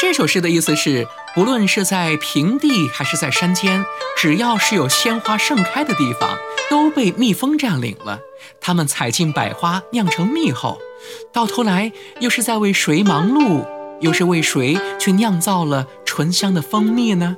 这首诗的意思是，不论是在平地还是在山间，只要是有鲜花盛开的地方，都被蜜蜂占领了。它们采尽百花酿成蜜后，到头来又是在为谁忙碌？又是为谁去酿造了醇香的蜂蜜呢？